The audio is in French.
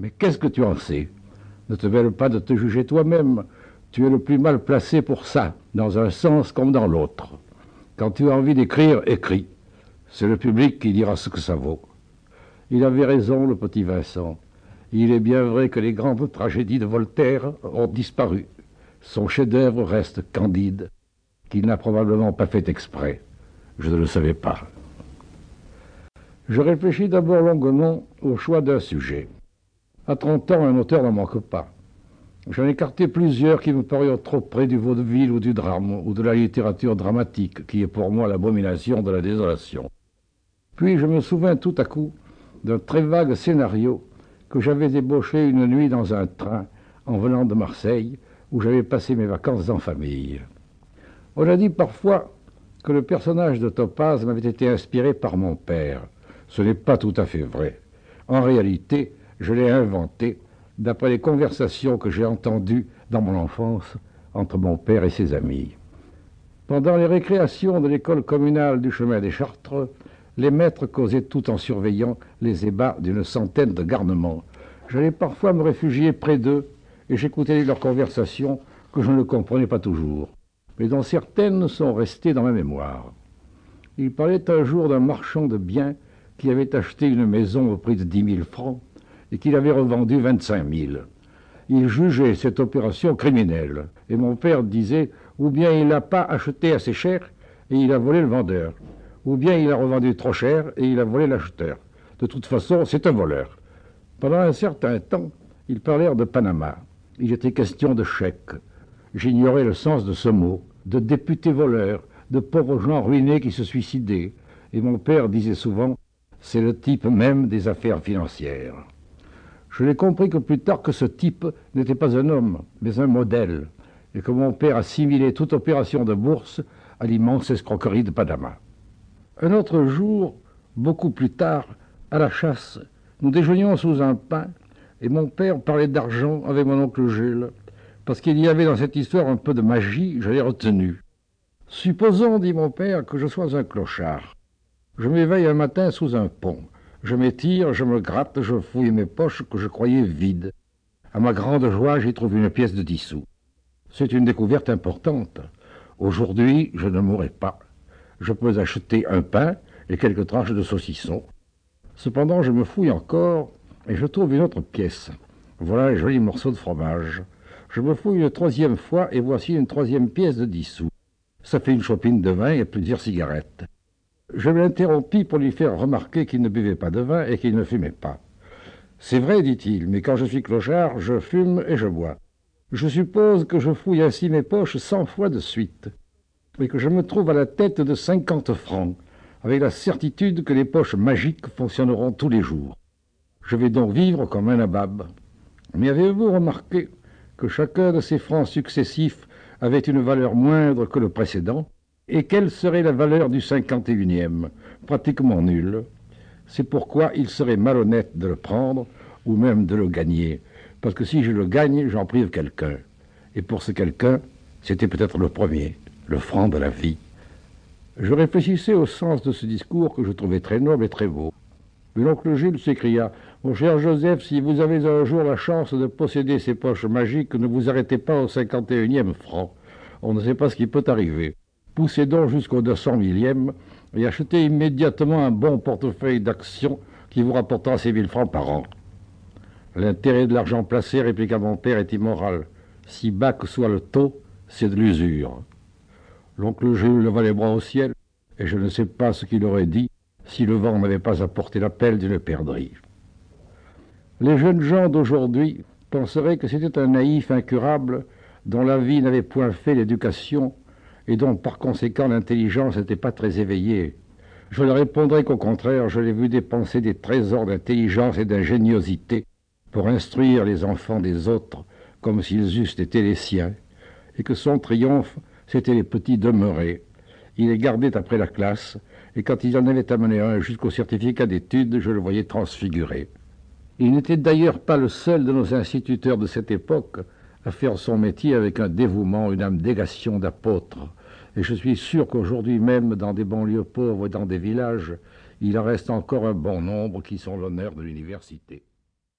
Mais qu'est-ce que tu en sais? Ne te mêle pas de te juger toi-même. Tu es le plus mal placé pour ça, dans un sens comme dans l'autre. Quand tu as envie d'écrire, écris. C'est le public qui dira ce que ça vaut. Il avait raison, le petit Vincent. Il est bien vrai que les grandes tragédies de Voltaire ont disparu. Son chef-d'œuvre reste candide, qu'il n'a probablement pas fait exprès. Je ne le savais pas. Je réfléchis d'abord longuement au choix d'un sujet. À 30 ans, un auteur n'en manque pas. J'en ai écarté plusieurs qui me paraissent trop près du vaudeville ou du drame, ou de la littérature dramatique, qui est pour moi l'abomination de la désolation. Puis je me souviens tout à coup d'un très vague scénario que j'avais ébauché une nuit dans un train en venant de Marseille, où j'avais passé mes vacances en famille. On a dit parfois que le personnage de Topaz m'avait été inspiré par mon père. Ce n'est pas tout à fait vrai. En réalité, je l'ai inventé d'après les conversations que j'ai entendues dans mon enfance entre mon père et ses amis. Pendant les récréations de l'école communale du chemin des Chartres, les maîtres causaient tout en surveillant les ébats d'une centaine de garnements. J'allais parfois me réfugier près d'eux et j'écoutais leurs conversations que je ne comprenais pas toujours, mais dont certaines sont restées dans ma mémoire. Ils parlaient un jour d'un marchand de biens qui avait acheté une maison au prix de dix mille francs et qu'il avait revendu vingt-cinq mille. Il jugeait cette opération criminelle, et mon père disait ou bien il n'a pas acheté assez cher et il a volé le vendeur, ou bien il a revendu trop cher et il a volé l'acheteur. De toute façon, c'est un voleur. Pendant un certain temps, ils parlèrent de Panama. Il était question de chèques. J'ignorais le sens de ce mot, de députés voleurs, de pauvres gens ruinés qui se suicidaient. Et mon père disait souvent, c'est le type même des affaires financières. Je n'ai compris que plus tard que ce type n'était pas un homme, mais un modèle, et que mon père assimilait toute opération de bourse à l'immense escroquerie de Panama. Un autre jour, beaucoup plus tard, à la chasse, nous déjeunions sous un pin, et mon père parlait d'argent avec mon oncle Gilles, parce qu'il y avait dans cette histoire un peu de magie, je l'ai retenu. Supposons, dit mon père, que je sois un clochard. Je m'éveille un matin sous un pont. Je m'étire, je me gratte, je fouille mes poches que je croyais vides. À ma grande joie, j'y trouve une pièce de dix sous. C'est une découverte importante. Aujourd'hui, je ne mourrai pas. Je peux acheter un pain et quelques tranches de saucisson. Cependant, je me fouille encore et je trouve une autre pièce. Voilà un joli morceau de fromage. Je me fouille une troisième fois et voici une troisième pièce de dix sous. Ça fait une chopine de vin et plusieurs cigarettes. Je l'interrompis pour lui faire remarquer qu'il ne buvait pas de vin et qu'il ne fumait pas. C'est vrai, dit-il, mais quand je suis clochard, je fume et je bois. Je suppose que je fouille ainsi mes poches cent fois de suite, et que je me trouve à la tête de cinquante francs, avec la certitude que les poches magiques fonctionneront tous les jours. Je vais donc vivre comme un nabab. Mais avez-vous remarqué que chacun de ces francs successifs avait une valeur moindre que le précédent? Et quelle serait la valeur du cinquante et unième? Pratiquement nulle. C'est pourquoi il serait malhonnête de le prendre, ou même de le gagner. Parce que si je le gagne, j'en prive quelqu'un. Et pour ce quelqu'un, c'était peut-être le premier, le franc de la vie. Je réfléchissais au sens de ce discours que je trouvais très noble et très beau. Mais l'oncle Gilles s'écria Mon cher Joseph, si vous avez un jour la chance de posséder ces poches magiques, ne vous arrêtez pas au cinquante et unième franc. On ne sait pas ce qui peut arriver poussez donc jusqu'au 200 millième et achetez immédiatement un bon portefeuille d'actions qui vous rapportera ces mille francs par an. L'intérêt de l'argent placé, répliqua mon père, est immoral. Si bas que soit le taux, c'est de l'usure. L'oncle Jules leva les bras au ciel, et je ne sais pas ce qu'il aurait dit si le vent n'avait pas apporté l'appel d'une perdrix. Les jeunes gens d'aujourd'hui penseraient que c'était un naïf incurable dont la vie n'avait point fait l'éducation et dont par conséquent l'intelligence n'était pas très éveillée. Je leur répondrai qu'au contraire, je l'ai vu dépenser des trésors d'intelligence et d'ingéniosité pour instruire les enfants des autres comme s'ils eussent été les siens, et que son triomphe, c'était les petits demeurés. Il les gardait après la classe, et quand il en avait amené un jusqu'au certificat d'études, je le voyais transfiguré. Il n'était d'ailleurs pas le seul de nos instituteurs de cette époque à faire son métier avec un dévouement, une abnégation d'apôtre. Et je suis sûr qu'aujourd'hui même, dans des banlieues pauvres, dans des villages, il en reste encore un bon nombre qui sont l'honneur de l'université.